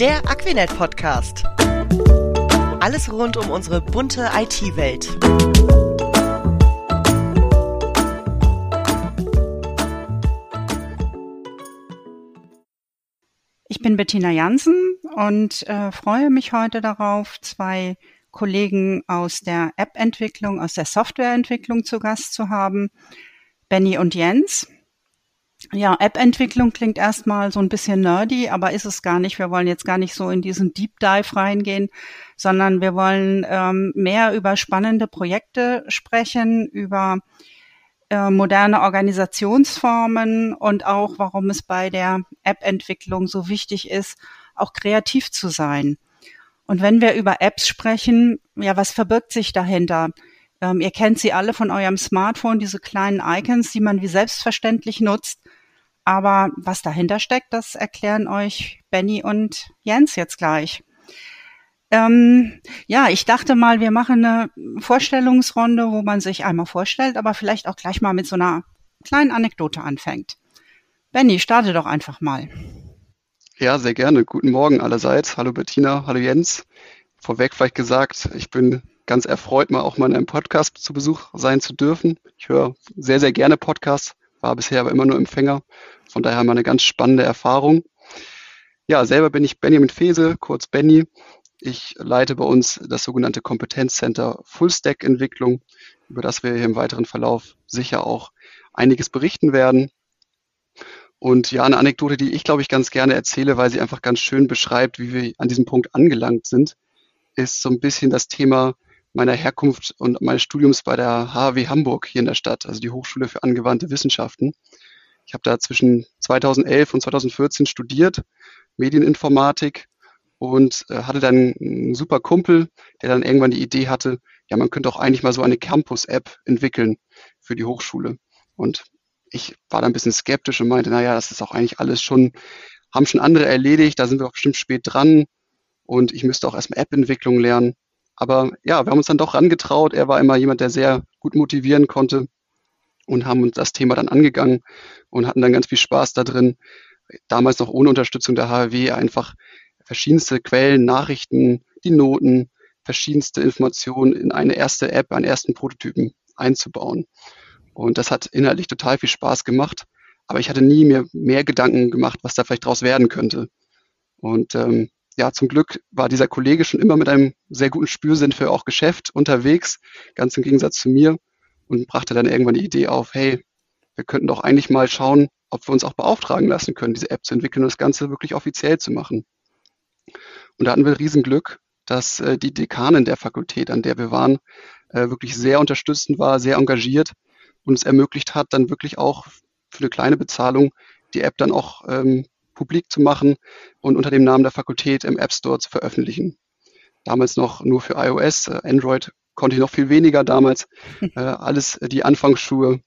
Der Aquinet Podcast. Alles rund um unsere bunte IT-Welt. Ich bin Bettina Jansen und äh, freue mich heute darauf, zwei Kollegen aus der App-Entwicklung, aus der Softwareentwicklung zu Gast zu haben. Benny und Jens. Ja, App-Entwicklung klingt erstmal so ein bisschen nerdy, aber ist es gar nicht. Wir wollen jetzt gar nicht so in diesen Deep Dive reingehen, sondern wir wollen ähm, mehr über spannende Projekte sprechen, über äh, moderne Organisationsformen und auch, warum es bei der App-Entwicklung so wichtig ist, auch kreativ zu sein. Und wenn wir über Apps sprechen, ja, was verbirgt sich dahinter? Ähm, ihr kennt sie alle von eurem Smartphone, diese kleinen Icons, die man wie selbstverständlich nutzt. Aber was dahinter steckt, das erklären euch Benny und Jens jetzt gleich. Ähm, ja, ich dachte mal, wir machen eine Vorstellungsrunde, wo man sich einmal vorstellt, aber vielleicht auch gleich mal mit so einer kleinen Anekdote anfängt. Benny, starte doch einfach mal. Ja, sehr gerne. Guten Morgen allerseits. Hallo Bettina, hallo Jens. Vorweg vielleicht gesagt, ich bin ganz erfreut, mal auch mal in einem Podcast zu Besuch sein zu dürfen. Ich höre sehr, sehr gerne Podcasts, war bisher aber immer nur Empfänger. Von daher mal eine ganz spannende Erfahrung. Ja, selber bin ich Benjamin Fese, kurz Benny. Ich leite bei uns das sogenannte Kompetenzcenter Fullstack Entwicklung, über das wir hier im weiteren Verlauf sicher auch einiges berichten werden. Und ja, eine Anekdote, die ich glaube ich ganz gerne erzähle, weil sie einfach ganz schön beschreibt, wie wir an diesem Punkt angelangt sind, ist so ein bisschen das Thema meiner Herkunft und meines Studiums bei der HW Hamburg hier in der Stadt, also die Hochschule für angewandte Wissenschaften. Ich habe da zwischen 2011 und 2014 studiert, Medieninformatik und äh, hatte dann einen super Kumpel, der dann irgendwann die Idee hatte, ja, man könnte auch eigentlich mal so eine Campus-App entwickeln für die Hochschule. Und ich war da ein bisschen skeptisch und meinte, naja, das ist auch eigentlich alles schon, haben schon andere erledigt, da sind wir auch bestimmt spät dran und ich müsste auch erstmal App-Entwicklung lernen. Aber ja, wir haben uns dann doch rangetraut. Er war immer jemand, der sehr gut motivieren konnte und haben uns das Thema dann angegangen und hatten dann ganz viel Spaß da drin. Damals noch ohne Unterstützung der HW einfach verschiedenste Quellen, Nachrichten, die Noten, verschiedenste Informationen in eine erste App, einen ersten Prototypen einzubauen. Und das hat inhaltlich total viel Spaß gemacht. Aber ich hatte nie mir mehr Gedanken gemacht, was da vielleicht draus werden könnte. Und ähm, ja, zum Glück war dieser Kollege schon immer mit einem sehr guten Spürsinn für auch Geschäft unterwegs, ganz im Gegensatz zu mir, und brachte dann irgendwann die Idee auf, hey, wir könnten doch eigentlich mal schauen, ob wir uns auch beauftragen lassen können, diese App zu entwickeln und das Ganze wirklich offiziell zu machen. Und da hatten wir Riesenglück, dass äh, die Dekanin der Fakultät, an der wir waren, äh, wirklich sehr unterstützend war, sehr engagiert und es ermöglicht hat, dann wirklich auch für eine kleine Bezahlung die App dann auch ähm, publik zu machen und unter dem Namen der Fakultät im App Store zu veröffentlichen. Damals noch nur für iOS, äh, Android konnte ich noch viel weniger damals. Äh, alles die Anfangsschuhe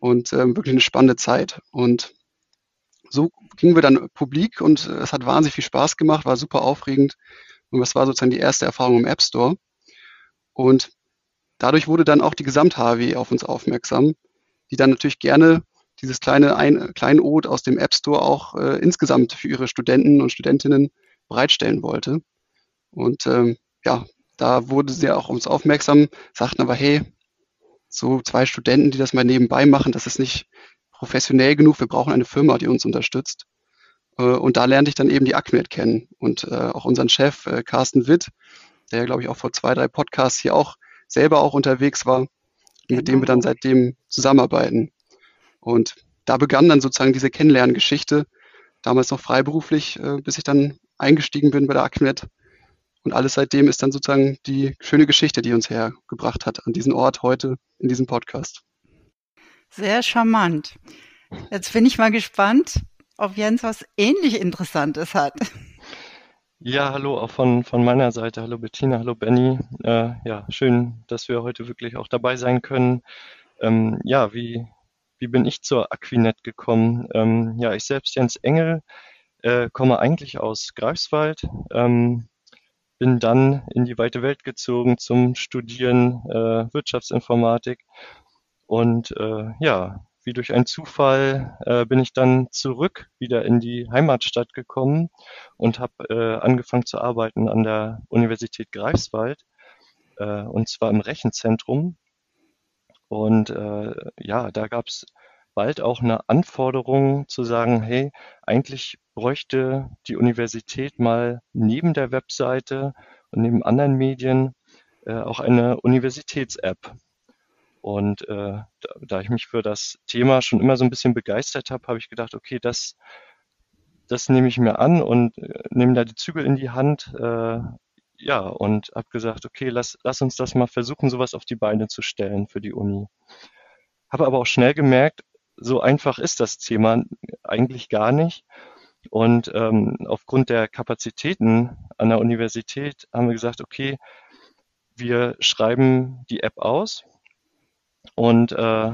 und äh, wirklich eine spannende Zeit. Und so gingen wir dann publik und äh, es hat wahnsinnig viel Spaß gemacht, war super aufregend. Und das war sozusagen die erste Erfahrung im App Store. Und dadurch wurde dann auch die Gesamt-HW auf uns aufmerksam, die dann natürlich gerne dieses kleine ein, Kleinod aus dem App Store auch äh, insgesamt für ihre Studenten und Studentinnen bereitstellen wollte. Und ähm, ja, da wurde sie auch uns aufmerksam, sagten aber, hey, so zwei Studenten, die das mal nebenbei machen, das ist nicht professionell genug, wir brauchen eine Firma, die uns unterstützt. Äh, und da lernte ich dann eben die Acmed kennen und äh, auch unseren Chef äh, Carsten Witt, der, glaube ich, auch vor zwei, drei Podcasts hier auch selber auch unterwegs war, genau. mit dem wir dann seitdem zusammenarbeiten. Und da begann dann sozusagen diese Kennenlerngeschichte, damals noch freiberuflich, äh, bis ich dann eingestiegen bin bei der Acmed. Und alles seitdem ist dann sozusagen die schöne Geschichte, die uns hergebracht hat an diesen Ort heute in diesem Podcast. Sehr charmant. Jetzt bin ich mal gespannt, ob Jens was ähnlich Interessantes hat. Ja, hallo auch von, von meiner Seite. Hallo Bettina, hallo Benny. Äh, ja, schön, dass wir heute wirklich auch dabei sein können. Ähm, ja, wie, wie bin ich zur Aquinet gekommen? Ähm, ja, ich selbst, Jens Engel, äh, komme eigentlich aus Greifswald, ähm, bin dann in die weite Welt gezogen zum Studieren äh, Wirtschaftsinformatik und äh, ja, wie durch einen Zufall äh, bin ich dann zurück wieder in die Heimatstadt gekommen und habe äh, angefangen zu arbeiten an der Universität Greifswald äh, und zwar im Rechenzentrum. Und äh, ja, da gab es bald auch eine Anforderung zu sagen, hey, eigentlich bräuchte die Universität mal neben der Webseite und neben anderen Medien äh, auch eine Universitäts-App. Und äh, da, da, ich mich für das Thema schon immer so ein bisschen begeistert habe, habe ich gedacht, okay, das, das nehme ich mir an und äh, nehme da die Zügel in die Hand. Äh, ja, und habe gesagt, okay, lass, lass uns das mal versuchen, sowas auf die Beine zu stellen für die Uni. Habe aber auch schnell gemerkt, so einfach ist das Thema eigentlich gar nicht. Und ähm, aufgrund der Kapazitäten an der Universität haben wir gesagt, okay, wir schreiben die App aus und äh,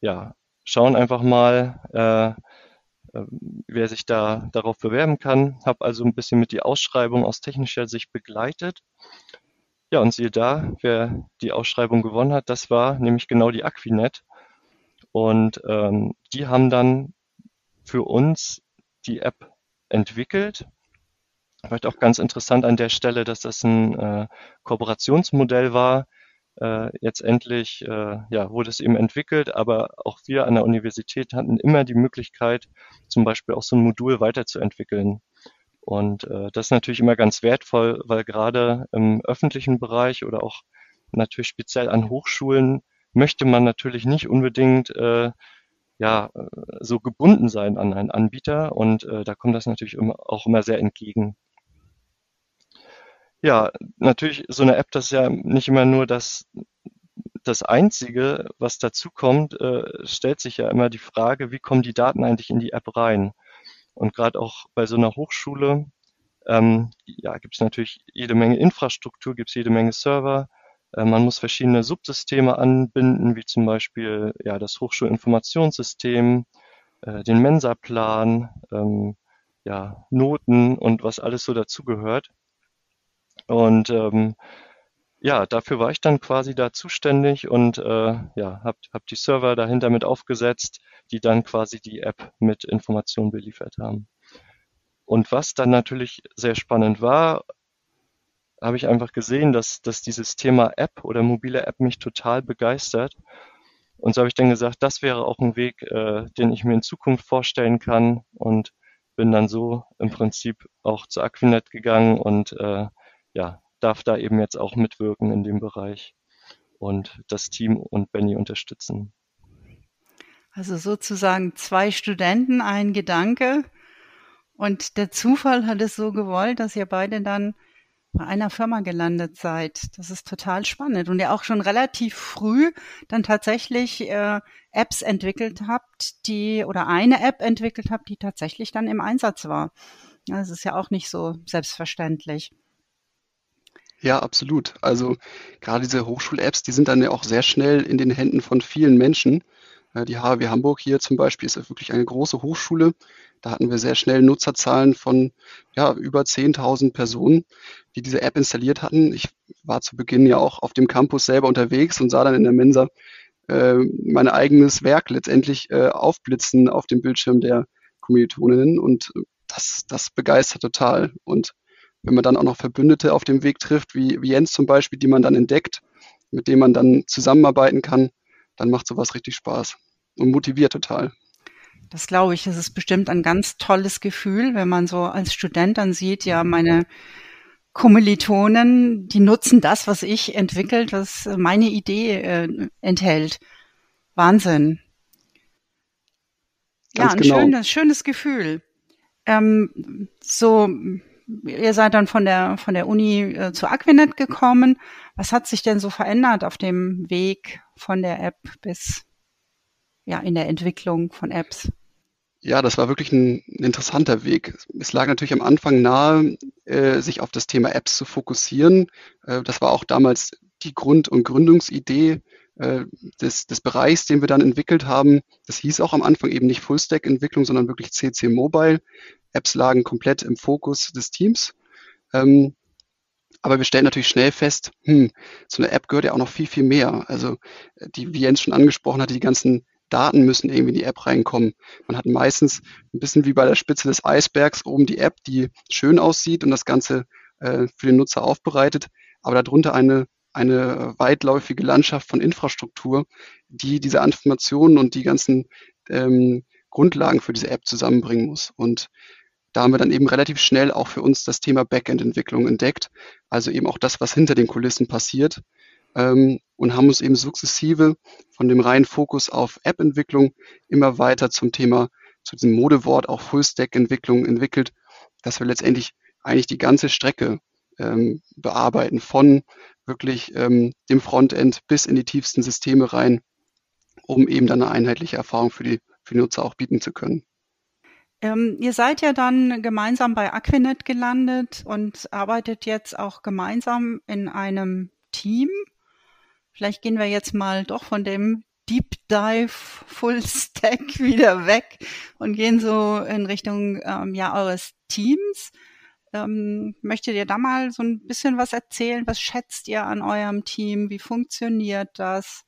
ja, schauen einfach mal, äh, wer sich da darauf bewerben kann. Habe also ein bisschen mit die Ausschreibung aus technischer Sicht begleitet. Ja, und siehe da, wer die Ausschreibung gewonnen hat, das war nämlich genau die Aquinet. Und ähm, die haben dann für uns die App entwickelt. Vielleicht auch ganz interessant an der Stelle, dass das ein äh, Kooperationsmodell war, äh, jetzt endlich äh, ja, wurde es eben entwickelt, aber auch wir an der Universität hatten immer die Möglichkeit, zum Beispiel auch so ein Modul weiterzuentwickeln. Und äh, das ist natürlich immer ganz wertvoll, weil gerade im öffentlichen Bereich oder auch natürlich speziell an Hochschulen möchte man natürlich nicht unbedingt äh, ja, so gebunden sein an einen Anbieter und äh, da kommt das natürlich immer, auch immer sehr entgegen. Ja, natürlich, so eine App, das ist ja nicht immer nur das, das Einzige, was dazu kommt, äh, stellt sich ja immer die Frage, wie kommen die Daten eigentlich in die App rein? Und gerade auch bei so einer Hochschule, ähm, ja, gibt es natürlich jede Menge Infrastruktur, gibt es jede Menge Server. Äh, man muss verschiedene Subsysteme anbinden, wie zum Beispiel ja, das Hochschulinformationssystem, äh, den Mensa-Plan, ähm, ja, Noten und was alles so dazugehört. Und ähm, ja, dafür war ich dann quasi da zuständig und äh, ja, habe hab die Server dahinter mit aufgesetzt, die dann quasi die App mit Informationen beliefert haben. Und was dann natürlich sehr spannend war, habe ich einfach gesehen, dass, dass dieses Thema App oder mobile App mich total begeistert. Und so habe ich dann gesagt, das wäre auch ein Weg, äh, den ich mir in Zukunft vorstellen kann und bin dann so im Prinzip auch zu Aquinet gegangen und äh, ja, darf da eben jetzt auch mitwirken in dem Bereich und das Team und Benny unterstützen. Also sozusagen zwei Studenten, ein Gedanke. Und der Zufall hat es so gewollt, dass ihr beide dann bei einer Firma gelandet seid. Das ist total spannend. Und ihr auch schon relativ früh dann tatsächlich äh, Apps entwickelt habt, die oder eine App entwickelt habt, die tatsächlich dann im Einsatz war. Das ist ja auch nicht so selbstverständlich. Ja, absolut. Also gerade diese Hochschul-Apps, die sind dann ja auch sehr schnell in den Händen von vielen Menschen. Äh, die HW Hamburg hier zum Beispiel ist wirklich eine große Hochschule. Da hatten wir sehr schnell Nutzerzahlen von ja, über 10.000 Personen, die diese App installiert hatten. Ich war zu Beginn ja auch auf dem Campus selber unterwegs und sah dann in der Mensa äh, mein eigenes Werk letztendlich äh, aufblitzen auf dem Bildschirm der Kommilitoninnen und das, das begeistert total. Und wenn man dann auch noch Verbündete auf dem Weg trifft, wie, wie Jens zum Beispiel, die man dann entdeckt, mit denen man dann zusammenarbeiten kann, dann macht sowas richtig Spaß und motiviert total. Das glaube ich, das ist bestimmt ein ganz tolles Gefühl, wenn man so als Student dann sieht, ja, meine Kommilitonen, die nutzen das, was ich entwickelt, was meine Idee äh, enthält. Wahnsinn. Ganz ja, ein genau. schönes, schönes Gefühl. Ähm, so ihr seid dann von der, von der Uni äh, zu Aquinet gekommen. Was hat sich denn so verändert auf dem Weg von der App bis ja, in der Entwicklung von Apps? Ja, das war wirklich ein, interessanter Weg. Es lag natürlich am Anfang nahe, äh, sich auf das Thema Apps zu fokussieren. Äh, das war auch damals die Grund- und Gründungsidee äh, des, des Bereichs, den wir dann entwickelt haben. Das hieß auch am Anfang eben nicht Full-Stack-Entwicklung, sondern wirklich CC Mobile. Apps lagen komplett im Fokus des Teams. Ähm, aber wir stellen natürlich schnell fest, hm, zu einer App gehört ja auch noch viel, viel mehr. Also die, wie Jens schon angesprochen hatte, die ganzen Daten müssen irgendwie in die App reinkommen. Man hat meistens ein bisschen wie bei der Spitze des Eisbergs oben die App, die schön aussieht und das Ganze äh, für den Nutzer aufbereitet, aber darunter eine, eine weitläufige Landschaft von Infrastruktur, die diese Informationen und die ganzen ähm, Grundlagen für diese App zusammenbringen muss. Und da haben wir dann eben relativ schnell auch für uns das Thema Backend-Entwicklung entdeckt, also eben auch das, was hinter den Kulissen passiert ähm, und haben uns eben sukzessive von dem reinen Fokus auf App-Entwicklung immer weiter zum Thema, zu diesem Modewort auch Full-Stack-Entwicklung entwickelt, dass wir letztendlich eigentlich die ganze Strecke ähm, bearbeiten, von wirklich ähm, dem Frontend bis in die tiefsten Systeme rein, um eben dann eine einheitliche Erfahrung für die, für die Nutzer auch bieten zu können. Ähm, ihr seid ja dann gemeinsam bei Aquinet gelandet und arbeitet jetzt auch gemeinsam in einem Team. Vielleicht gehen wir jetzt mal doch von dem Deep Dive Full Stack wieder weg und gehen so in Richtung ähm, ja eures Teams. Ähm, möchtet ihr da mal so ein bisschen was erzählen? Was schätzt ihr an eurem Team? Wie funktioniert das?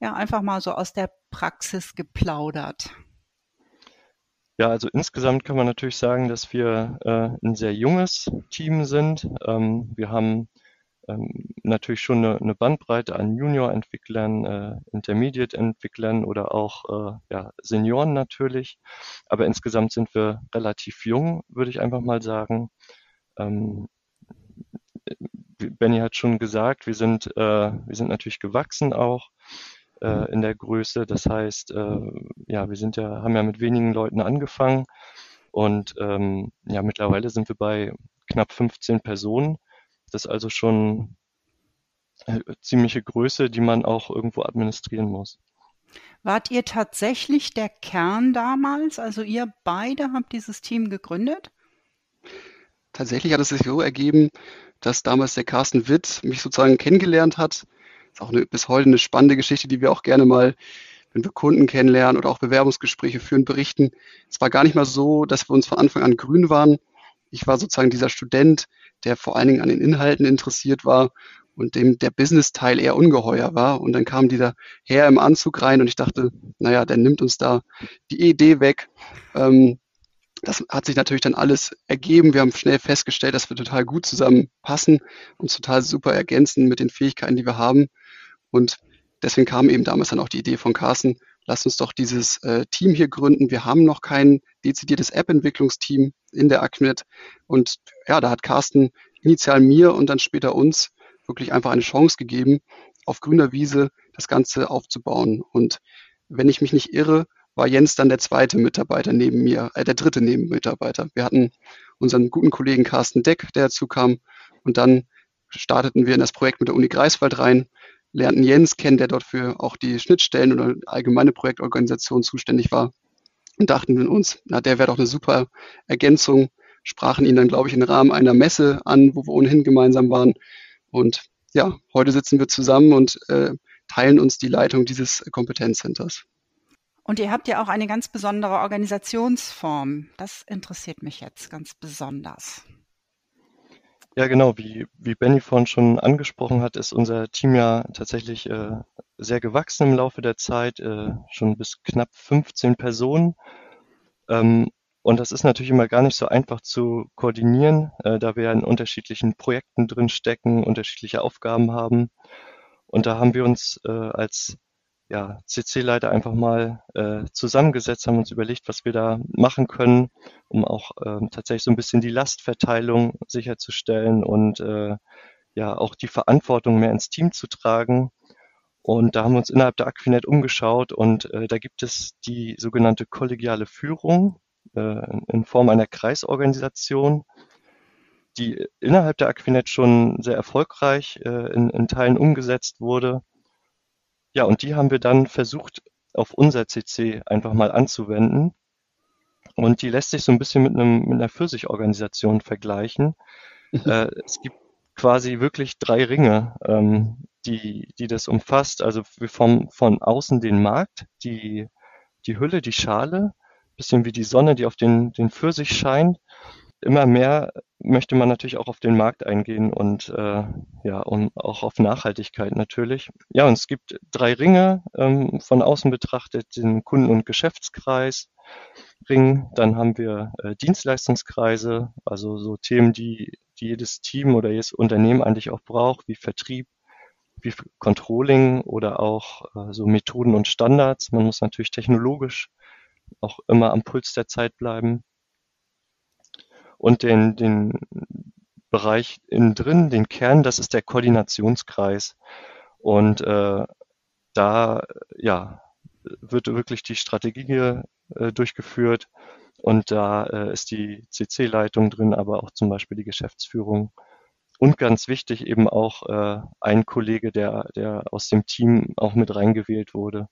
Ja, einfach mal so aus der Praxis geplaudert. Ja, also insgesamt kann man natürlich sagen, dass wir äh, ein sehr junges Team sind. Ähm, wir haben ähm, natürlich schon eine, eine Bandbreite an Junior-Entwicklern, äh, Intermediate-Entwicklern oder auch äh, ja, Senioren natürlich. Aber insgesamt sind wir relativ jung, würde ich einfach mal sagen. Ähm, Benny hat schon gesagt, wir sind, äh, wir sind natürlich gewachsen auch äh, in der Größe. Das heißt, äh, ja, wir sind ja, haben ja mit wenigen Leuten angefangen und ähm, ja, mittlerweile sind wir bei knapp 15 Personen. Das ist also schon eine ziemliche Größe, die man auch irgendwo administrieren muss. Wart ihr tatsächlich der Kern damals? Also ihr beide habt dieses Team gegründet? Tatsächlich hat es sich so ergeben, dass damals der Carsten Witt mich sozusagen kennengelernt hat. Das ist auch eine, bis heute eine spannende Geschichte, die wir auch gerne mal, wenn wir Kunden kennenlernen oder auch Bewerbungsgespräche führen, berichten. Es war gar nicht mal so, dass wir uns von Anfang an grün waren. Ich war sozusagen dieser Student, der vor allen Dingen an den Inhalten interessiert war und dem der Business-Teil eher ungeheuer war. Und dann kam dieser Herr im Anzug rein und ich dachte, naja, der nimmt uns da die Idee weg. Ähm, das hat sich natürlich dann alles ergeben. Wir haben schnell festgestellt, dass wir total gut zusammenpassen und total super ergänzen mit den Fähigkeiten, die wir haben. Und deswegen kam eben damals dann auch die Idee von Carsten, lasst uns doch dieses äh, Team hier gründen. Wir haben noch kein dezidiertes App-Entwicklungsteam in der Acnet. Und ja, da hat Carsten initial mir und dann später uns wirklich einfach eine Chance gegeben, auf grüner Wiese das Ganze aufzubauen. Und wenn ich mich nicht irre, war Jens dann der zweite Mitarbeiter neben mir, äh, der dritte Nebenmitarbeiter. Wir hatten unseren guten Kollegen Carsten Deck, der dazu kam. Und dann starteten wir in das Projekt mit der Uni Greifswald rein lernten Jens kennen, der dort für auch die Schnittstellen oder allgemeine Projektorganisation zuständig war und dachten uns, na, der wäre doch eine super Ergänzung, sprachen ihn dann, glaube ich, im Rahmen einer Messe an, wo wir ohnehin gemeinsam waren. Und ja, heute sitzen wir zusammen und äh, teilen uns die Leitung dieses Kompetenzcenters. Und ihr habt ja auch eine ganz besondere Organisationsform. Das interessiert mich jetzt ganz besonders. Ja, genau, wie, wie Benny vorhin schon angesprochen hat, ist unser Team ja tatsächlich äh, sehr gewachsen im Laufe der Zeit, äh, schon bis knapp 15 Personen. Ähm, und das ist natürlich immer gar nicht so einfach zu koordinieren, äh, da wir ja in unterschiedlichen Projekten drin stecken, unterschiedliche Aufgaben haben. Und da haben wir uns äh, als ja, CC-Leiter einfach mal äh, zusammengesetzt, haben uns überlegt, was wir da machen können, um auch ähm, tatsächlich so ein bisschen die Lastverteilung sicherzustellen und äh, ja auch die Verantwortung mehr ins Team zu tragen. Und da haben wir uns innerhalb der Aquinet umgeschaut und äh, da gibt es die sogenannte kollegiale Führung äh, in Form einer Kreisorganisation, die innerhalb der Aquinet schon sehr erfolgreich äh, in, in Teilen umgesetzt wurde ja, und die haben wir dann versucht, auf unser CC einfach mal anzuwenden. Und die lässt sich so ein bisschen mit, einem, mit einer Pfirsichorganisation vergleichen. Mhm. äh, es gibt quasi wirklich drei Ringe, ähm, die, die das umfasst. Also wir formen von außen den Markt, die, die Hülle, die Schale, bisschen wie die Sonne, die auf den, den Pfirsich scheint. Immer mehr möchte man natürlich auch auf den Markt eingehen und äh, ja, und auch auf Nachhaltigkeit natürlich. Ja, und es gibt drei Ringe ähm, von außen betrachtet, den Kunden- und Geschäftskreis. Ring, dann haben wir äh, Dienstleistungskreise, also so Themen, die, die jedes Team oder jedes Unternehmen eigentlich auch braucht, wie Vertrieb, wie Controlling oder auch äh, so Methoden und Standards. Man muss natürlich technologisch auch immer am Puls der Zeit bleiben und den, den Bereich innen drin, den Kern, das ist der Koordinationskreis. Und äh, da ja, wird wirklich die Strategie äh, durchgeführt und da äh, ist die CC-Leitung drin, aber auch zum Beispiel die Geschäftsführung. Und ganz wichtig eben auch äh, ein Kollege, der, der aus dem Team auch mit reingewählt wurde.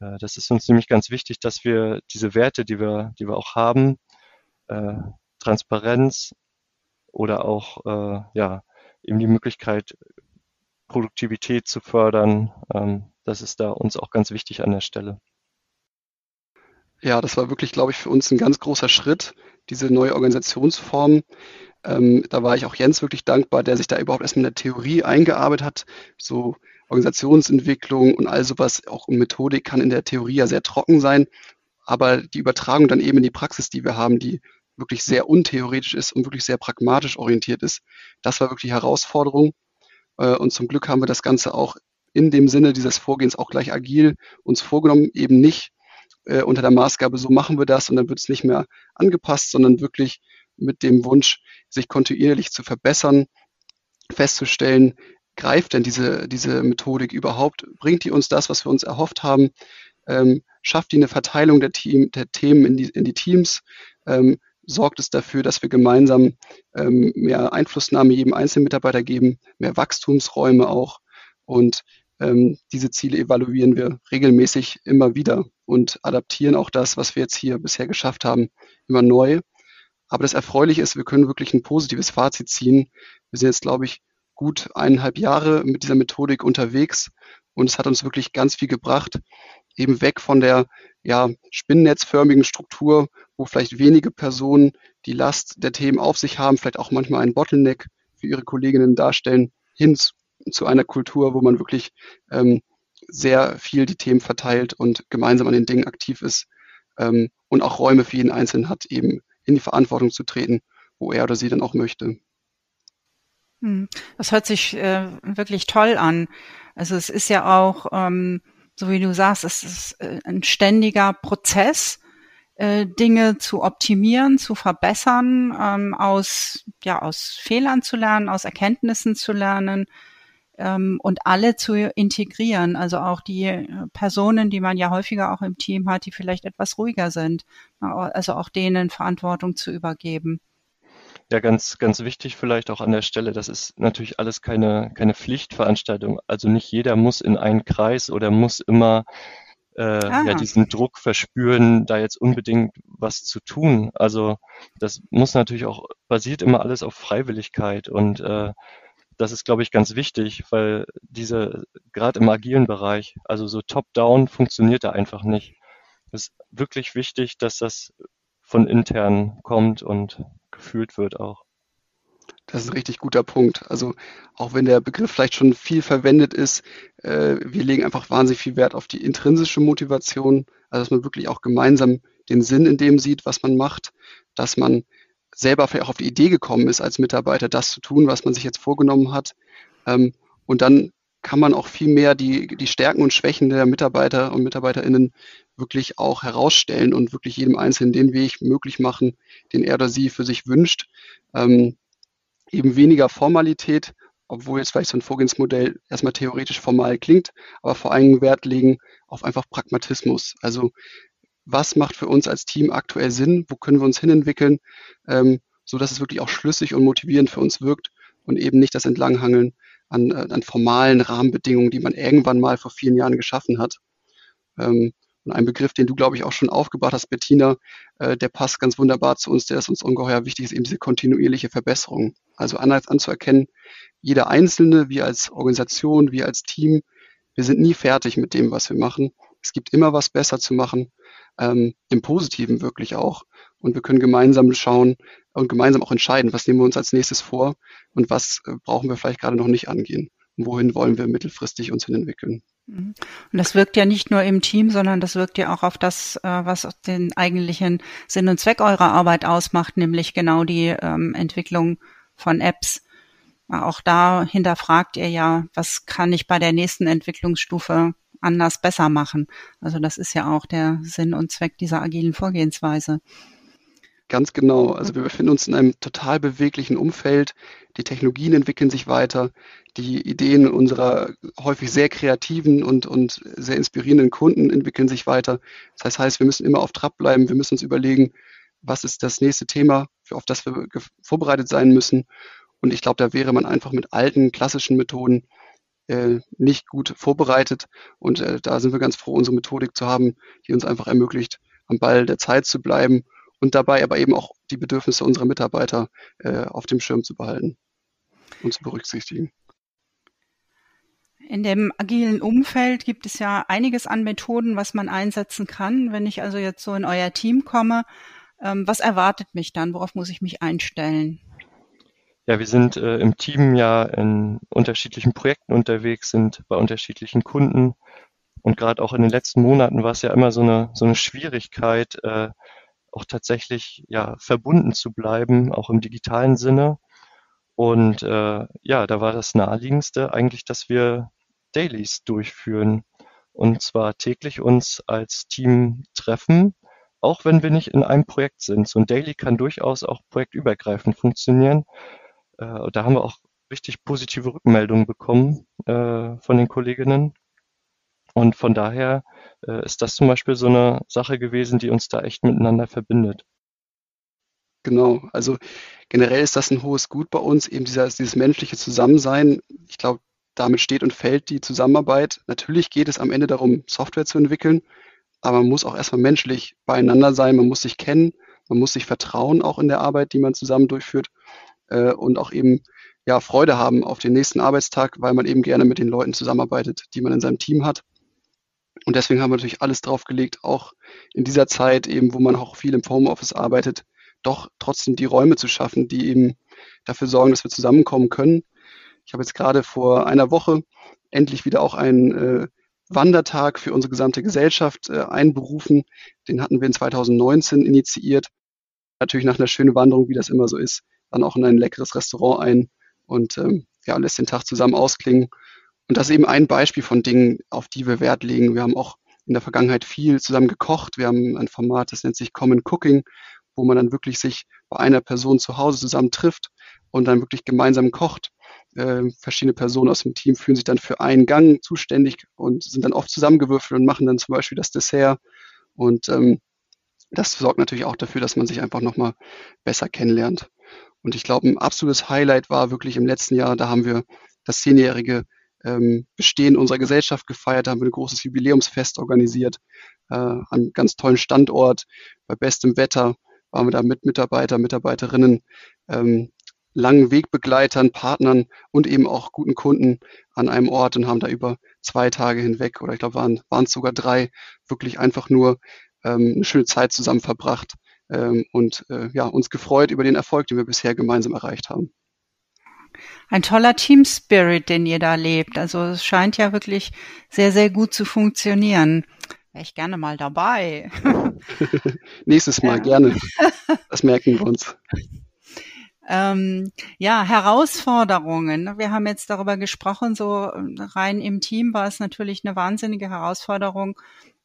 Äh, das ist uns nämlich ganz wichtig, dass wir diese Werte, die wir, die wir auch haben, äh, Transparenz oder auch äh, ja, eben die Möglichkeit, Produktivität zu fördern. Ähm, das ist da uns auch ganz wichtig an der Stelle. Ja, das war wirklich, glaube ich, für uns ein ganz großer Schritt, diese neue Organisationsform. Ähm, da war ich auch Jens wirklich dankbar, der sich da überhaupt erstmal in der Theorie eingearbeitet hat. So Organisationsentwicklung und all sowas, auch Methodik kann in der Theorie ja sehr trocken sein. Aber die Übertragung dann eben in die Praxis, die wir haben, die wirklich sehr untheoretisch ist und wirklich sehr pragmatisch orientiert ist. Das war wirklich die Herausforderung. Äh, und zum Glück haben wir das Ganze auch in dem Sinne dieses Vorgehens auch gleich agil uns vorgenommen, eben nicht äh, unter der Maßgabe, so machen wir das und dann wird es nicht mehr angepasst, sondern wirklich mit dem Wunsch, sich kontinuierlich zu verbessern, festzustellen, greift denn diese, diese Methodik überhaupt? Bringt die uns das, was wir uns erhofft haben? Ähm, schafft die eine Verteilung der, Team, der Themen in die, in die Teams? Ähm, sorgt es dafür, dass wir gemeinsam ähm, mehr Einflussnahme jedem einzelnen Mitarbeiter geben, mehr Wachstumsräume auch. Und ähm, diese Ziele evaluieren wir regelmäßig immer wieder und adaptieren auch das, was wir jetzt hier bisher geschafft haben, immer neu. Aber das Erfreuliche ist, wir können wirklich ein positives Fazit ziehen. Wir sind jetzt, glaube ich, gut eineinhalb Jahre mit dieser Methodik unterwegs und es hat uns wirklich ganz viel gebracht, eben weg von der ja, spinnennetzförmigen Struktur, wo vielleicht wenige Personen die Last der Themen auf sich haben, vielleicht auch manchmal einen Bottleneck für ihre Kolleginnen darstellen, hin zu einer Kultur, wo man wirklich ähm, sehr viel die Themen verteilt und gemeinsam an den Dingen aktiv ist ähm, und auch Räume für jeden Einzelnen hat, eben in die Verantwortung zu treten, wo er oder sie dann auch möchte. Hm, das hört sich äh, wirklich toll an. Also es ist ja auch ähm, so wie du sagst, es ist äh, ein ständiger Prozess, äh, Dinge zu optimieren, zu verbessern, ähm, aus, ja, aus Fehlern zu lernen, aus Erkenntnissen zu lernen ähm, und alle zu integrieren. Also auch die äh, Personen, die man ja häufiger auch im Team hat, die vielleicht etwas ruhiger sind. Also auch denen Verantwortung zu übergeben. Ja, ganz, ganz wichtig vielleicht auch an der Stelle, das ist natürlich alles keine, keine Pflichtveranstaltung. Also nicht jeder muss in einen Kreis oder muss immer äh, ah. ja, diesen Druck verspüren, da jetzt unbedingt was zu tun. Also das muss natürlich auch, basiert immer alles auf Freiwilligkeit und äh, das ist, glaube ich, ganz wichtig, weil diese, gerade im agilen Bereich, also so top-down funktioniert da einfach nicht. Es ist wirklich wichtig, dass das von intern kommt und gefühlt wird auch. Das ist ein richtig guter Punkt. Also auch wenn der Begriff vielleicht schon viel verwendet ist, äh, wir legen einfach wahnsinnig viel Wert auf die intrinsische Motivation, also dass man wirklich auch gemeinsam den Sinn in dem sieht, was man macht, dass man selber vielleicht auch auf die Idee gekommen ist, als Mitarbeiter das zu tun, was man sich jetzt vorgenommen hat. Ähm, und dann kann man auch viel mehr die, die Stärken und Schwächen der Mitarbeiter und Mitarbeiterinnen wirklich auch herausstellen und wirklich jedem Einzelnen den Weg möglich machen, den er oder sie für sich wünscht. Ähm, eben weniger Formalität, obwohl jetzt vielleicht so ein Vorgehensmodell erstmal theoretisch formal klingt, aber vor allem Wert legen auf einfach Pragmatismus. Also was macht für uns als Team aktuell Sinn? Wo können wir uns hinentwickeln? Ähm, so dass es wirklich auch schlüssig und motivierend für uns wirkt und eben nicht das Entlanghangeln an, äh, an formalen Rahmenbedingungen, die man irgendwann mal vor vielen Jahren geschaffen hat. Ähm, und ein Begriff, den du, glaube ich, auch schon aufgebracht hast, Bettina, äh, der passt ganz wunderbar zu uns, der ist uns ungeheuer wichtig, ist eben diese kontinuierliche Verbesserung. Also anders anzuerkennen, jeder Einzelne, wir als Organisation, wir als Team, wir sind nie fertig mit dem, was wir machen. Es gibt immer was besser zu machen, ähm, im Positiven wirklich auch. Und wir können gemeinsam schauen, und gemeinsam auch entscheiden, was nehmen wir uns als nächstes vor und was äh, brauchen wir vielleicht gerade noch nicht angehen und wohin wollen wir mittelfristig uns hin entwickeln. Mhm. Und das wirkt ja nicht nur im Team, sondern das wirkt ja auch auf das, äh, was den eigentlichen Sinn und Zweck eurer Arbeit ausmacht, nämlich genau die ähm, Entwicklung von Apps. Auch da hinterfragt ihr ja, was kann ich bei der nächsten Entwicklungsstufe anders besser machen. Also das ist ja auch der Sinn und Zweck dieser agilen Vorgehensweise. Ganz genau. Also wir befinden uns in einem total beweglichen Umfeld. Die Technologien entwickeln sich weiter. Die Ideen unserer häufig sehr kreativen und, und sehr inspirierenden Kunden entwickeln sich weiter. Das heißt, wir müssen immer auf Trab bleiben. Wir müssen uns überlegen, was ist das nächste Thema, auf das wir vorbereitet sein müssen. Und ich glaube, da wäre man einfach mit alten klassischen Methoden äh, nicht gut vorbereitet. Und äh, da sind wir ganz froh, unsere Methodik zu haben, die uns einfach ermöglicht, am Ball der Zeit zu bleiben und dabei aber eben auch die Bedürfnisse unserer Mitarbeiter äh, auf dem Schirm zu behalten und zu berücksichtigen. In dem agilen Umfeld gibt es ja einiges an Methoden, was man einsetzen kann. Wenn ich also jetzt so in euer Team komme, ähm, was erwartet mich dann? Worauf muss ich mich einstellen? Ja, wir sind äh, im Team ja in unterschiedlichen Projekten unterwegs, sind bei unterschiedlichen Kunden. Und gerade auch in den letzten Monaten war es ja immer so eine, so eine Schwierigkeit, äh, auch tatsächlich ja verbunden zu bleiben, auch im digitalen Sinne. Und äh, ja, da war das naheliegendste eigentlich, dass wir Dailies durchführen und zwar täglich uns als Team treffen, auch wenn wir nicht in einem Projekt sind. So ein Daily kann durchaus auch projektübergreifend funktionieren. Äh, da haben wir auch richtig positive Rückmeldungen bekommen äh, von den Kolleginnen. Und von daher äh, ist das zum Beispiel so eine Sache gewesen, die uns da echt miteinander verbindet. Genau, also generell ist das ein hohes Gut bei uns, eben dieser, dieses menschliche Zusammensein. Ich glaube, damit steht und fällt die Zusammenarbeit. Natürlich geht es am Ende darum, Software zu entwickeln, aber man muss auch erstmal menschlich beieinander sein, man muss sich kennen, man muss sich vertrauen auch in der Arbeit, die man zusammen durchführt äh, und auch eben ja Freude haben auf den nächsten Arbeitstag, weil man eben gerne mit den Leuten zusammenarbeitet, die man in seinem Team hat. Und deswegen haben wir natürlich alles drauf gelegt, auch in dieser Zeit eben, wo man auch viel im Homeoffice arbeitet, doch trotzdem die Räume zu schaffen, die eben dafür sorgen, dass wir zusammenkommen können. Ich habe jetzt gerade vor einer Woche endlich wieder auch einen äh, Wandertag für unsere gesamte Gesellschaft äh, einberufen. Den hatten wir in 2019 initiiert. Natürlich nach einer schönen Wanderung, wie das immer so ist, dann auch in ein leckeres Restaurant ein und ähm, ja, lässt den Tag zusammen ausklingen. Und das ist eben ein Beispiel von Dingen, auf die wir Wert legen. Wir haben auch in der Vergangenheit viel zusammen gekocht. Wir haben ein Format, das nennt sich Common Cooking, wo man dann wirklich sich bei einer Person zu Hause zusammen trifft und dann wirklich gemeinsam kocht. Äh, verschiedene Personen aus dem Team fühlen sich dann für einen Gang zuständig und sind dann oft zusammengewürfelt und machen dann zum Beispiel das Dessert. Und ähm, das sorgt natürlich auch dafür, dass man sich einfach nochmal besser kennenlernt. Und ich glaube, ein absolutes Highlight war wirklich im letzten Jahr, da haben wir das zehnjährige ähm, Bestehen unserer Gesellschaft gefeiert, haben wir ein großes Jubiläumsfest organisiert, äh, an einem ganz tollen Standort, bei bestem Wetter waren wir da mit Mitarbeiter, Mitarbeiterinnen, ähm, langen Wegbegleitern, Partnern und eben auch guten Kunden an einem Ort und haben da über zwei Tage hinweg oder ich glaube waren waren es sogar drei wirklich einfach nur ähm, eine schöne Zeit zusammen verbracht ähm, und äh, ja uns gefreut über den Erfolg, den wir bisher gemeinsam erreicht haben. Ein toller Team Spirit, den ihr da lebt. Also es scheint ja wirklich sehr, sehr gut zu funktionieren. Wäre ich gerne mal dabei. Nächstes Mal ja. gerne. Das merken wir uns. Ähm, ja, Herausforderungen. Wir haben jetzt darüber gesprochen, so rein im Team war es natürlich eine wahnsinnige Herausforderung,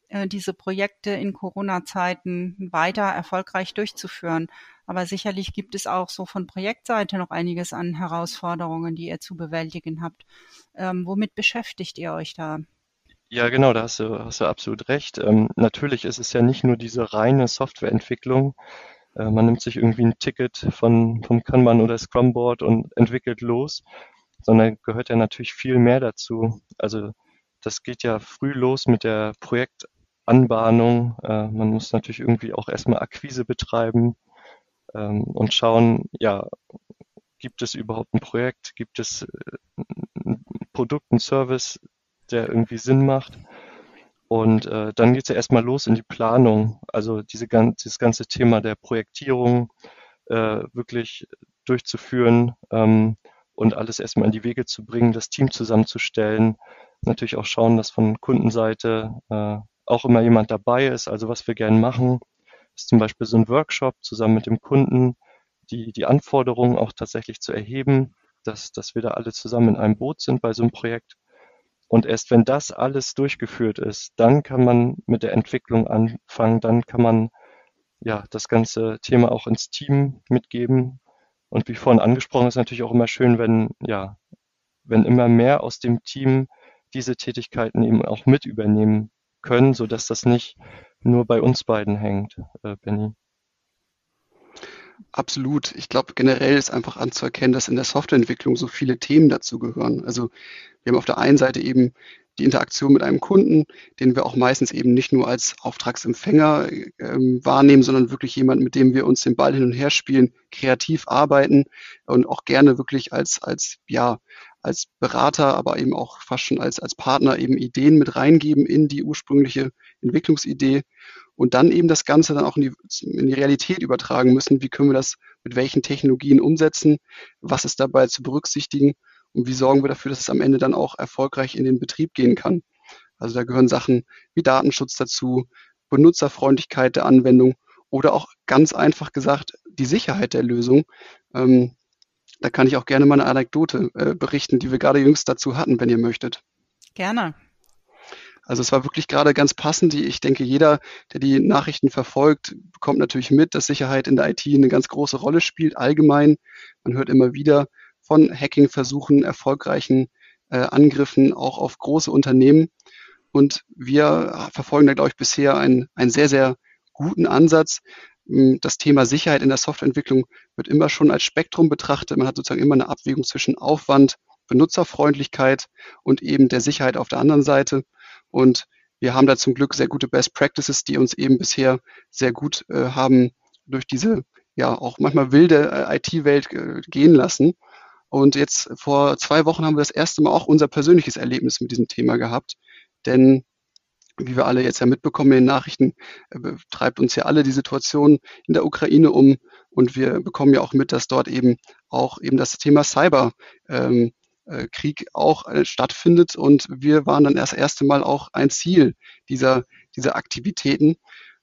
äh, diese Projekte in Corona-Zeiten weiter erfolgreich durchzuführen. Aber sicherlich gibt es auch so von Projektseite noch einiges an Herausforderungen, die ihr zu bewältigen habt. Ähm, womit beschäftigt ihr euch da? Ja, genau, da hast du, hast du absolut recht. Ähm, natürlich ist es ja nicht nur diese reine Softwareentwicklung. Äh, man nimmt sich irgendwie ein Ticket von, vom Kanban oder Scrumboard und entwickelt los, sondern gehört ja natürlich viel mehr dazu. Also das geht ja früh los mit der Projektanbahnung. Äh, man muss natürlich irgendwie auch erstmal Akquise betreiben ähm, und schauen, ja, gibt es überhaupt ein Projekt, gibt es äh, ein Produkt, ein Service, der irgendwie Sinn macht. Und äh, dann geht es ja erstmal los in die Planung, also diese, dieses ganze Thema der Projektierung, äh, wirklich durchzuführen ähm, und alles erstmal in die Wege zu bringen, das Team zusammenzustellen. Natürlich auch schauen, dass von Kundenseite äh, auch immer jemand dabei ist. Also was wir gerne machen, ist zum Beispiel so ein Workshop zusammen mit dem Kunden, die, die Anforderungen auch tatsächlich zu erheben, dass, dass wir da alle zusammen in einem Boot sind bei so einem Projekt. Und erst wenn das alles durchgeführt ist, dann kann man mit der Entwicklung anfangen, dann kann man ja das ganze Thema auch ins Team mitgeben. Und wie vorhin angesprochen, ist natürlich auch immer schön, wenn ja, wenn immer mehr aus dem Team diese Tätigkeiten eben auch mit übernehmen können, so dass das nicht nur bei uns beiden hängt, äh, Benny. Absolut. Ich glaube, generell ist einfach anzuerkennen, dass in der Softwareentwicklung so viele Themen dazu gehören. Also wir haben auf der einen Seite eben die Interaktion mit einem Kunden, den wir auch meistens eben nicht nur als Auftragsempfänger ähm, wahrnehmen, sondern wirklich jemand, mit dem wir uns den Ball hin und her spielen, kreativ arbeiten und auch gerne wirklich als, als, ja, als Berater, aber eben auch fast schon als, als Partner eben Ideen mit reingeben in die ursprüngliche Entwicklungsidee und dann eben das Ganze dann auch in die, in die Realität übertragen müssen. Wie können wir das mit welchen Technologien umsetzen? Was ist dabei zu berücksichtigen? Und wie sorgen wir dafür, dass es am Ende dann auch erfolgreich in den Betrieb gehen kann? Also da gehören Sachen wie Datenschutz dazu, Benutzerfreundlichkeit der Anwendung oder auch ganz einfach gesagt die Sicherheit der Lösung. Ähm, da kann ich auch gerne mal eine Anekdote äh, berichten, die wir gerade jüngst dazu hatten, wenn ihr möchtet. Gerne. Also es war wirklich gerade ganz passend. Ich denke, jeder, der die Nachrichten verfolgt, bekommt natürlich mit, dass Sicherheit in der IT eine ganz große Rolle spielt, allgemein. Man hört immer wieder von Hacking-Versuchen, erfolgreichen äh, Angriffen auch auf große Unternehmen. Und wir verfolgen da, glaube ich, bisher einen, einen sehr, sehr guten Ansatz. Hm, das Thema Sicherheit in der Softwareentwicklung wird immer schon als Spektrum betrachtet. Man hat sozusagen immer eine Abwägung zwischen Aufwand, Benutzerfreundlichkeit und eben der Sicherheit auf der anderen Seite. Und wir haben da zum Glück sehr gute Best Practices, die uns eben bisher sehr gut äh, haben durch diese ja auch manchmal wilde äh, IT-Welt äh, gehen lassen. Und jetzt vor zwei Wochen haben wir das erste Mal auch unser persönliches Erlebnis mit diesem Thema gehabt. Denn wie wir alle jetzt ja mitbekommen in den Nachrichten, äh, treibt uns ja alle die Situation in der Ukraine um. Und wir bekommen ja auch mit, dass dort eben auch eben das Thema Cyber ähm, äh, auch äh, stattfindet. Und wir waren dann das erste Mal auch ein Ziel dieser, dieser Aktivitäten.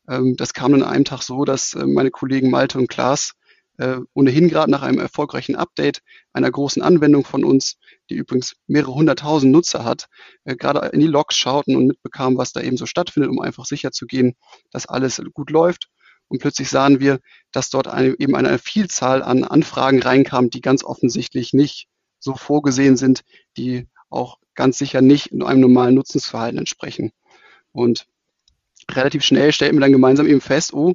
Ähm, das kam dann an einem Tag so, dass meine Kollegen Malte und Klaas äh, ohnehin gerade nach einem erfolgreichen Update einer großen Anwendung von uns, die übrigens mehrere hunderttausend Nutzer hat, äh, gerade in die Logs schauten und mitbekamen, was da eben so stattfindet, um einfach sicher zu gehen, dass alles gut läuft. Und plötzlich sahen wir, dass dort eine, eben eine Vielzahl an Anfragen reinkam, die ganz offensichtlich nicht so vorgesehen sind, die auch ganz sicher nicht in einem normalen Nutzungsverhalten entsprechen. Und relativ schnell stellten wir dann gemeinsam eben fest, oh,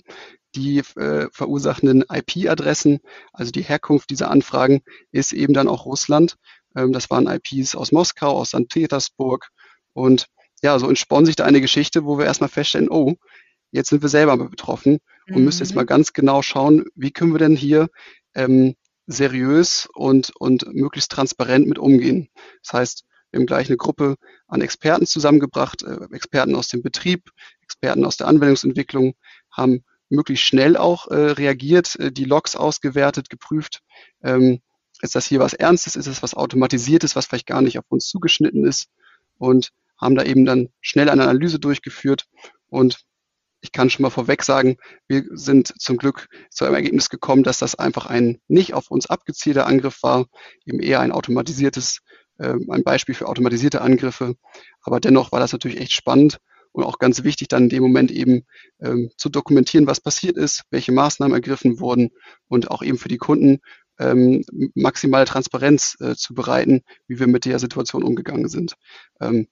die äh, verursachenden IP-Adressen, also die Herkunft dieser Anfragen, ist eben dann auch Russland. Ähm, das waren IPs aus Moskau, aus St. Petersburg. Und ja, so entspann sich da eine Geschichte, wo wir erstmal feststellen, oh, jetzt sind wir selber betroffen und mhm. müssen jetzt mal ganz genau schauen, wie können wir denn hier ähm, seriös und, und möglichst transparent mit umgehen. Das heißt, wir haben gleich eine Gruppe an Experten zusammengebracht, äh, Experten aus dem Betrieb, Experten aus der Anwendungsentwicklung, haben möglichst schnell auch äh, reagiert, äh, die Logs ausgewertet, geprüft, ähm, ist das hier was Ernstes, ist es was Automatisiertes, was vielleicht gar nicht auf uns zugeschnitten ist? Und haben da eben dann schnell eine Analyse durchgeführt. Und ich kann schon mal vorweg sagen, wir sind zum Glück zu einem Ergebnis gekommen, dass das einfach ein nicht auf uns abgezielter Angriff war, eben eher ein automatisiertes, äh, ein Beispiel für automatisierte Angriffe. Aber dennoch war das natürlich echt spannend und auch ganz wichtig, dann in dem Moment eben ähm, zu dokumentieren, was passiert ist, welche Maßnahmen ergriffen wurden und auch eben für die Kunden ähm, maximale Transparenz äh, zu bereiten, wie wir mit der Situation umgegangen sind. Ähm,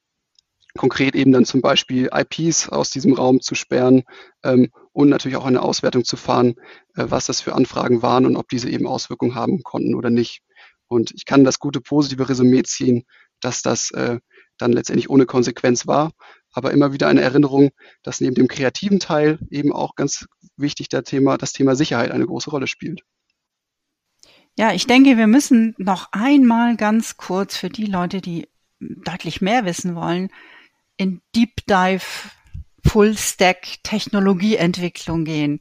konkret eben dann zum Beispiel IPs aus diesem Raum zu sperren ähm, und natürlich auch eine Auswertung zu fahren, äh, was das für Anfragen waren und ob diese eben Auswirkungen haben konnten oder nicht. Und ich kann das gute positive Resümee ziehen, dass das äh, dann letztendlich ohne Konsequenz war, aber immer wieder eine Erinnerung, dass neben dem kreativen Teil eben auch ganz wichtig der Thema, das Thema Sicherheit eine große Rolle spielt. Ja, ich denke, wir müssen noch einmal ganz kurz für die Leute, die deutlich mehr wissen wollen, in Deep Dive Full Stack Technologieentwicklung gehen.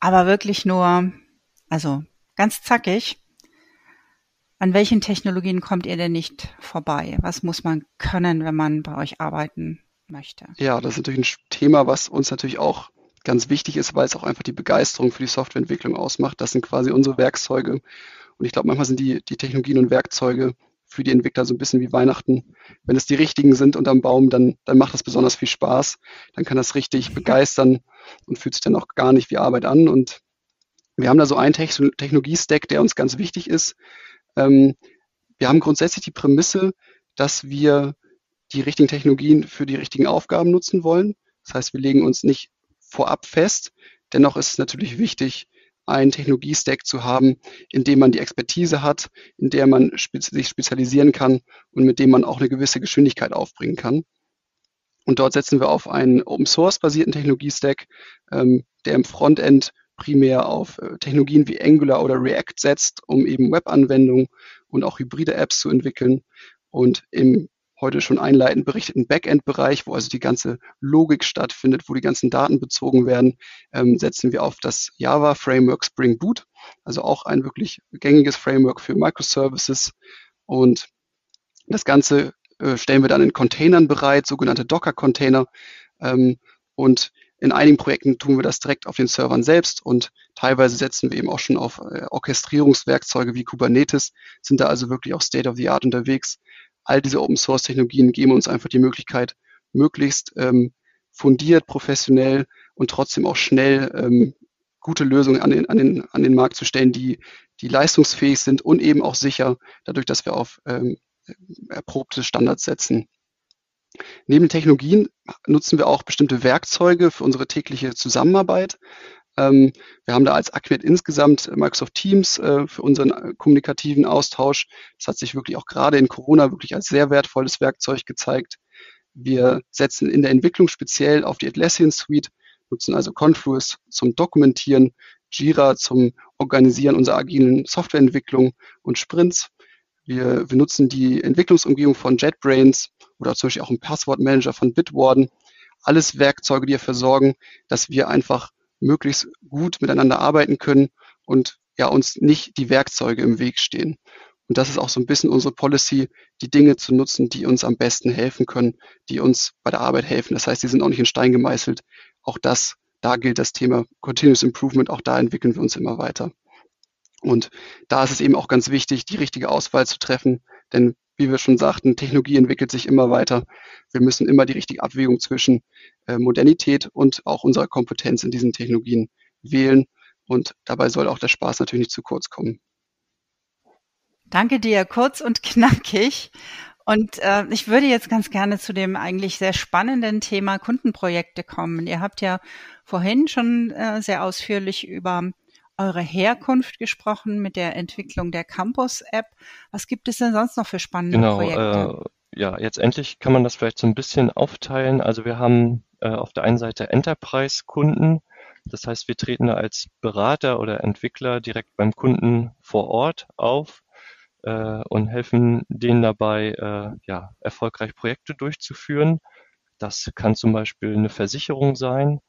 Aber wirklich nur Also ganz zackig. An welchen Technologien kommt ihr denn nicht vorbei? Was muss man können, wenn man bei euch arbeiten möchte? Ja, das ist natürlich ein Thema, was uns natürlich auch ganz wichtig ist, weil es auch einfach die Begeisterung für die Softwareentwicklung ausmacht. Das sind quasi unsere Werkzeuge. Und ich glaube, manchmal sind die, die Technologien und Werkzeuge für die Entwickler so ein bisschen wie Weihnachten. Wenn es die richtigen sind unterm Baum, dann, dann macht das besonders viel Spaß. Dann kann das richtig begeistern und fühlt sich dann auch gar nicht wie Arbeit an. Und wir haben da so einen Technologie-Stack, der uns ganz wichtig ist. Ähm, wir haben grundsätzlich die Prämisse, dass wir die richtigen Technologien für die richtigen Aufgaben nutzen wollen. Das heißt, wir legen uns nicht vorab fest. Dennoch ist es natürlich wichtig, einen Technologiestack zu haben, in dem man die Expertise hat, in der man sich spezialisieren kann und mit dem man auch eine gewisse Geschwindigkeit aufbringen kann. Und dort setzen wir auf einen Open Source basierten Technologiestack, ähm, der im Frontend primär auf äh, Technologien wie Angular oder React setzt, um eben Webanwendungen und auch hybride Apps zu entwickeln. Und im heute schon einleitend berichteten Backend-Bereich, wo also die ganze Logik stattfindet, wo die ganzen Daten bezogen werden, ähm, setzen wir auf das Java-Framework Spring Boot, also auch ein wirklich gängiges Framework für Microservices. Und das Ganze äh, stellen wir dann in Containern bereit, sogenannte Docker-Container. Ähm, und in einigen Projekten tun wir das direkt auf den Servern selbst und teilweise setzen wir eben auch schon auf äh, Orchestrierungswerkzeuge wie Kubernetes, sind da also wirklich auch State of the Art unterwegs. All diese Open Source Technologien geben uns einfach die Möglichkeit, möglichst ähm, fundiert, professionell und trotzdem auch schnell ähm, gute Lösungen an den, an, den, an den Markt zu stellen, die, die leistungsfähig sind und eben auch sicher, dadurch, dass wir auf ähm, erprobte Standards setzen. Neben Technologien nutzen wir auch bestimmte Werkzeuge für unsere tägliche Zusammenarbeit. Ähm, wir haben da als Acquinet insgesamt Microsoft Teams äh, für unseren äh, kommunikativen Austausch. Das hat sich wirklich auch gerade in Corona wirklich als sehr wertvolles Werkzeug gezeigt. Wir setzen in der Entwicklung speziell auf die Atlassian Suite, nutzen also Confluence zum Dokumentieren, Jira zum Organisieren unserer agilen Softwareentwicklung und Sprints. Wir, wir nutzen die Entwicklungsumgebung von JetBrains oder zum Beispiel auch einen Passwortmanager von Bitwarden. Alles Werkzeuge, die dafür sorgen, dass wir einfach möglichst gut miteinander arbeiten können und ja uns nicht die Werkzeuge im Weg stehen. Und das ist auch so ein bisschen unsere Policy, die Dinge zu nutzen, die uns am besten helfen können, die uns bei der Arbeit helfen. Das heißt, die sind auch nicht in Stein gemeißelt. Auch das, da gilt das Thema Continuous Improvement, auch da entwickeln wir uns immer weiter. Und da ist es eben auch ganz wichtig, die richtige Auswahl zu treffen, denn wie wir schon sagten, Technologie entwickelt sich immer weiter. Wir müssen immer die richtige Abwägung zwischen äh, Modernität und auch unserer Kompetenz in diesen Technologien wählen. Und dabei soll auch der Spaß natürlich nicht zu kurz kommen. Danke dir, kurz und knackig. Und äh, ich würde jetzt ganz gerne zu dem eigentlich sehr spannenden Thema Kundenprojekte kommen. Ihr habt ja vorhin schon äh, sehr ausführlich über eure Herkunft gesprochen mit der Entwicklung der Campus-App. Was gibt es denn sonst noch für spannende genau, Projekte? Äh, ja, jetzt endlich kann man das vielleicht so ein bisschen aufteilen. Also wir haben äh, auf der einen Seite Enterprise-Kunden. Das heißt, wir treten da als Berater oder Entwickler direkt beim Kunden vor Ort auf äh, und helfen denen dabei, äh, ja, erfolgreich Projekte durchzuführen. Das kann zum Beispiel eine Versicherung sein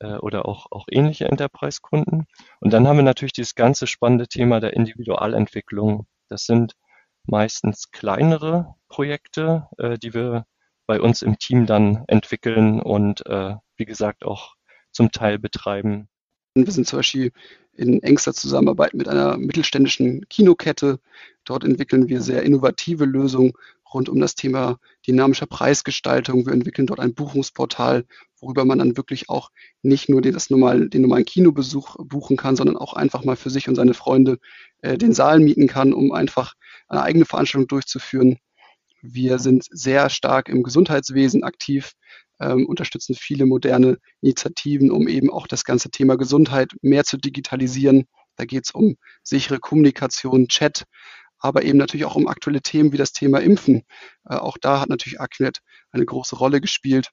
äh, oder auch, auch ähnliche Enterprise-Kunden. Und dann haben wir natürlich dieses ganze spannende Thema der Individualentwicklung. Das sind meistens kleinere Projekte, äh, die wir bei uns im Team dann entwickeln und äh, wie gesagt auch zum Teil betreiben. Wir sind zum Beispiel in engster Zusammenarbeit mit einer mittelständischen Kinokette. Dort entwickeln wir sehr innovative Lösungen rund um das Thema dynamischer Preisgestaltung. Wir entwickeln dort ein Buchungsportal, worüber man dann wirklich auch nicht nur den, das normal, den normalen Kinobesuch buchen kann, sondern auch einfach mal für sich und seine Freunde äh, den Saal mieten kann, um einfach eine eigene Veranstaltung durchzuführen. Wir sind sehr stark im Gesundheitswesen aktiv, ähm, unterstützen viele moderne Initiativen, um eben auch das ganze Thema Gesundheit mehr zu digitalisieren. Da geht es um sichere Kommunikation, Chat, aber eben natürlich auch um aktuelle Themen wie das Thema Impfen. Äh, auch da hat natürlich Acquinet eine große Rolle gespielt.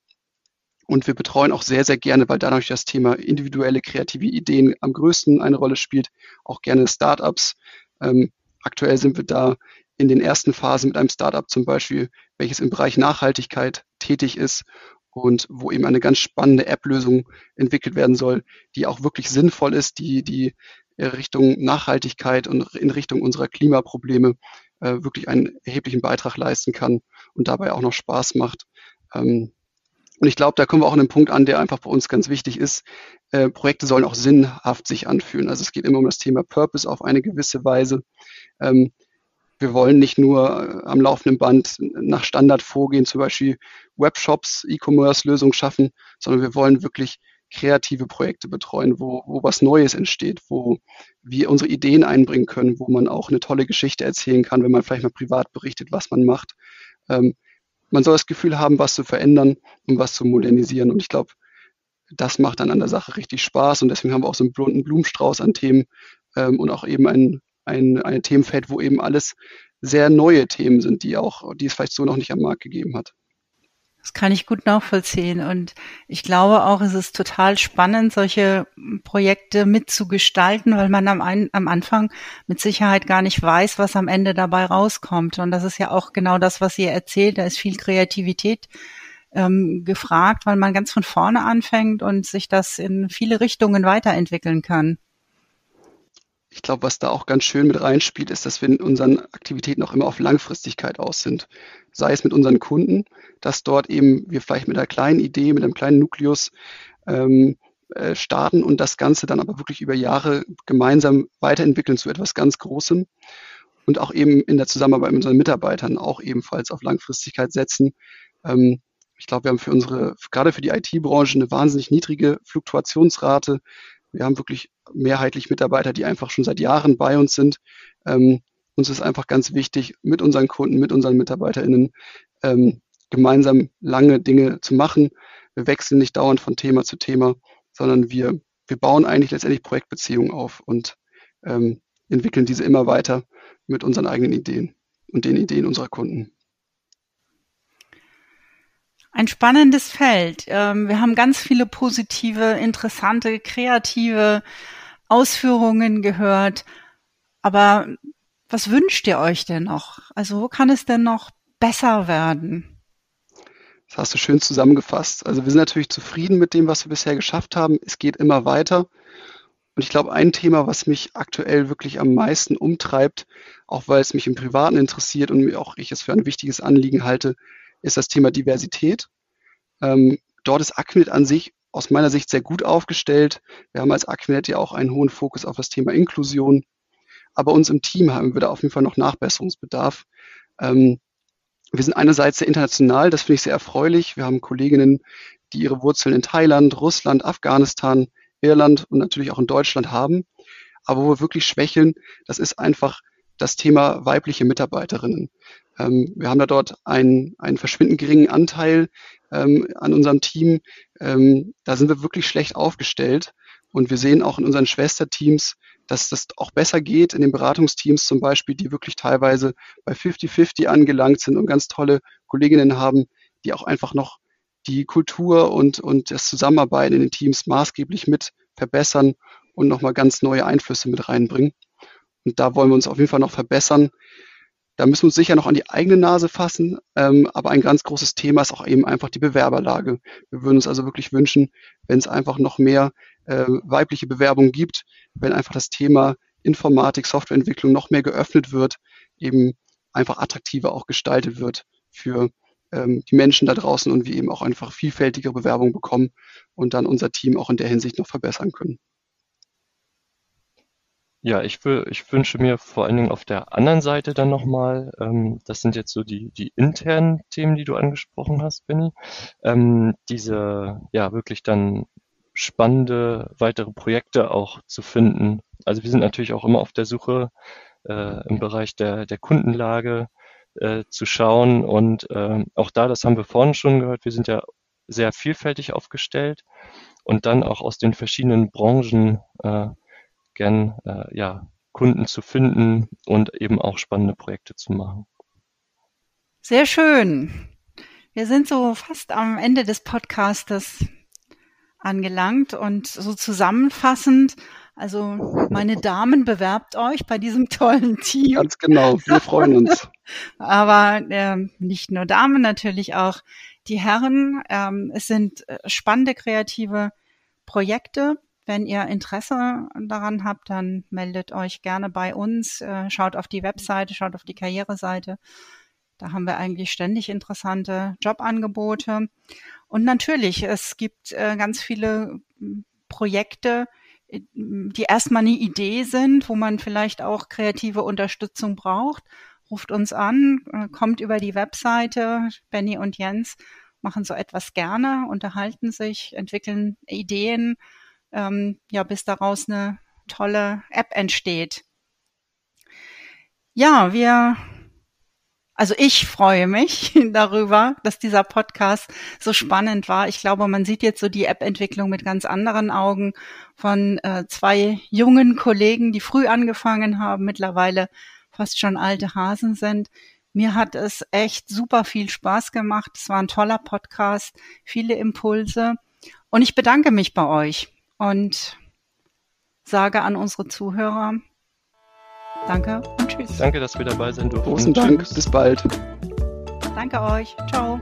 Und wir betreuen auch sehr, sehr gerne, weil dadurch das Thema individuelle kreative Ideen am größten eine Rolle spielt, auch gerne Startups. Ähm, aktuell sind wir da in den ersten Phasen mit einem Startup zum Beispiel, welches im Bereich Nachhaltigkeit tätig ist und wo eben eine ganz spannende App-Lösung entwickelt werden soll, die auch wirklich sinnvoll ist, die, die Richtung Nachhaltigkeit und in Richtung unserer Klimaprobleme äh, wirklich einen erheblichen Beitrag leisten kann und dabei auch noch Spaß macht. Ähm, und ich glaube, da kommen wir auch an einen Punkt an, der einfach bei uns ganz wichtig ist. Äh, Projekte sollen auch sinnhaft sich anfühlen. Also es geht immer um das Thema Purpose auf eine gewisse Weise. Ähm, wir wollen nicht nur äh, am laufenden Band nach Standard vorgehen, zum Beispiel Webshops, E-Commerce-Lösungen schaffen, sondern wir wollen wirklich kreative Projekte betreuen, wo, wo was Neues entsteht, wo wir unsere Ideen einbringen können, wo man auch eine tolle Geschichte erzählen kann, wenn man vielleicht mal privat berichtet, was man macht. Ähm, man soll das Gefühl haben, was zu verändern und was zu modernisieren. Und ich glaube, das macht dann an der Sache richtig Spaß. Und deswegen haben wir auch so einen bunten Blumenstrauß an Themen ähm, und auch eben ein, ein, ein Themenfeld, wo eben alles sehr neue Themen sind, die auch, die es vielleicht so noch nicht am Markt gegeben hat. Das kann ich gut nachvollziehen. Und ich glaube auch, es ist total spannend, solche Projekte mitzugestalten, weil man am, ein, am Anfang mit Sicherheit gar nicht weiß, was am Ende dabei rauskommt. Und das ist ja auch genau das, was ihr erzählt. Da ist viel Kreativität ähm, gefragt, weil man ganz von vorne anfängt und sich das in viele Richtungen weiterentwickeln kann. Ich glaube, was da auch ganz schön mit reinspielt, ist, dass wir in unseren Aktivitäten auch immer auf Langfristigkeit aus sind. Sei es mit unseren Kunden, dass dort eben wir vielleicht mit einer kleinen Idee, mit einem kleinen Nukleus ähm, äh, starten und das Ganze dann aber wirklich über Jahre gemeinsam weiterentwickeln zu etwas ganz Großem und auch eben in der Zusammenarbeit mit unseren Mitarbeitern auch ebenfalls auf Langfristigkeit setzen. Ähm, ich glaube, wir haben für unsere, gerade für die IT-Branche eine wahnsinnig niedrige Fluktuationsrate. Wir haben wirklich mehrheitlich Mitarbeiter, die einfach schon seit Jahren bei uns sind. Ähm, uns ist einfach ganz wichtig, mit unseren Kunden, mit unseren MitarbeiterInnen ähm, gemeinsam lange Dinge zu machen. Wir wechseln nicht dauernd von Thema zu Thema, sondern wir, wir bauen eigentlich letztendlich Projektbeziehungen auf und ähm, entwickeln diese immer weiter mit unseren eigenen Ideen und den Ideen unserer Kunden. Ein spannendes Feld. Ähm, wir haben ganz viele positive, interessante, kreative Ausführungen gehört. Aber was wünscht ihr euch denn noch? Also wo kann es denn noch besser werden? Das hast du schön zusammengefasst. Also wir sind natürlich zufrieden mit dem, was wir bisher geschafft haben. Es geht immer weiter. Und ich glaube, ein Thema, was mich aktuell wirklich am meisten umtreibt, auch weil es mich im Privaten interessiert und auch ich es für ein wichtiges Anliegen halte, ist das Thema Diversität. Ähm, dort ist Aquinet an sich aus meiner Sicht sehr gut aufgestellt. Wir haben als Aquinet ja auch einen hohen Fokus auf das Thema Inklusion. Aber uns im Team haben wir da auf jeden Fall noch Nachbesserungsbedarf. Ähm, wir sind einerseits sehr international, das finde ich sehr erfreulich. Wir haben Kolleginnen, die ihre Wurzeln in Thailand, Russland, Afghanistan, Irland und natürlich auch in Deutschland haben. Aber wo wir wirklich schwächeln, das ist einfach das Thema weibliche Mitarbeiterinnen. Ähm, wir haben da dort einen, einen verschwindend geringen Anteil ähm, an unserem Team. Ähm, da sind wir wirklich schlecht aufgestellt. Und wir sehen auch in unseren Schwesterteams, dass das auch besser geht, in den Beratungsteams zum Beispiel, die wirklich teilweise bei 50-50 angelangt sind und ganz tolle Kolleginnen haben, die auch einfach noch die Kultur und, und das Zusammenarbeiten in den Teams maßgeblich mit verbessern und nochmal ganz neue Einflüsse mit reinbringen. Und da wollen wir uns auf jeden Fall noch verbessern. Da müssen wir uns sicher noch an die eigene Nase fassen, ähm, aber ein ganz großes Thema ist auch eben einfach die Bewerberlage. Wir würden uns also wirklich wünschen, wenn es einfach noch mehr äh, weibliche Bewerbungen gibt, wenn einfach das Thema Informatik, Softwareentwicklung noch mehr geöffnet wird, eben einfach attraktiver auch gestaltet wird für ähm, die Menschen da draußen und wir eben auch einfach vielfältige Bewerbungen bekommen und dann unser Team auch in der Hinsicht noch verbessern können. Ja, ich, ich wünsche mir vor allen Dingen auf der anderen Seite dann nochmal, ähm, das sind jetzt so die, die internen Themen, die du angesprochen hast, Benny, ähm, diese ja wirklich dann spannende weitere Projekte auch zu finden. Also wir sind natürlich auch immer auf der Suche äh, im Bereich der, der Kundenlage äh, zu schauen und äh, auch da, das haben wir vorhin schon gehört, wir sind ja sehr vielfältig aufgestellt und dann auch aus den verschiedenen Branchen äh, gern äh, ja, Kunden zu finden und eben auch spannende Projekte zu machen. Sehr schön. Wir sind so fast am Ende des Podcastes angelangt und so zusammenfassend. Also meine Damen, bewerbt euch bei diesem tollen Team. Ganz genau, wir freuen uns. Aber äh, nicht nur Damen, natürlich auch die Herren. Ähm, es sind äh, spannende kreative Projekte Wenn ihr Interesse daran habt, dann meldet euch gerne bei uns, äh, schaut auf die Webseite, schaut auf die Karriereseite. Da haben wir eigentlich ständig interessante Jobangebote. Und natürlich, es gibt äh, ganz viele hm, Projekte, äh, die erstmal eine Idee sind, wo man vielleicht auch kreative Unterstützung braucht. Ruft uns an, kommt über die Webseite. Benny und Jens machen so etwas gerne, unterhalten sich, entwickeln Ideen, ähm, ja, bis daraus eine tolle App entsteht. Ja, wir also ich freue mich darüber, dass dieser Podcast so spannend war. Ich glaube, man sieht jetzt so die App-Entwicklung mit ganz anderen Augen von äh, zwei jungen Kollegen, die früh angefangen haben, mittlerweile fast schon alte Hasen sind. Mir hat es echt super viel Spaß gemacht. Es war ein toller Podcast, viele Impulse. Und ich bedanke mich bei euch und sage an unsere Zuhörer, Danke und tschüss. Danke, dass wir dabei sein durften. Großen Dank. Bis bald. Danke euch. Ciao.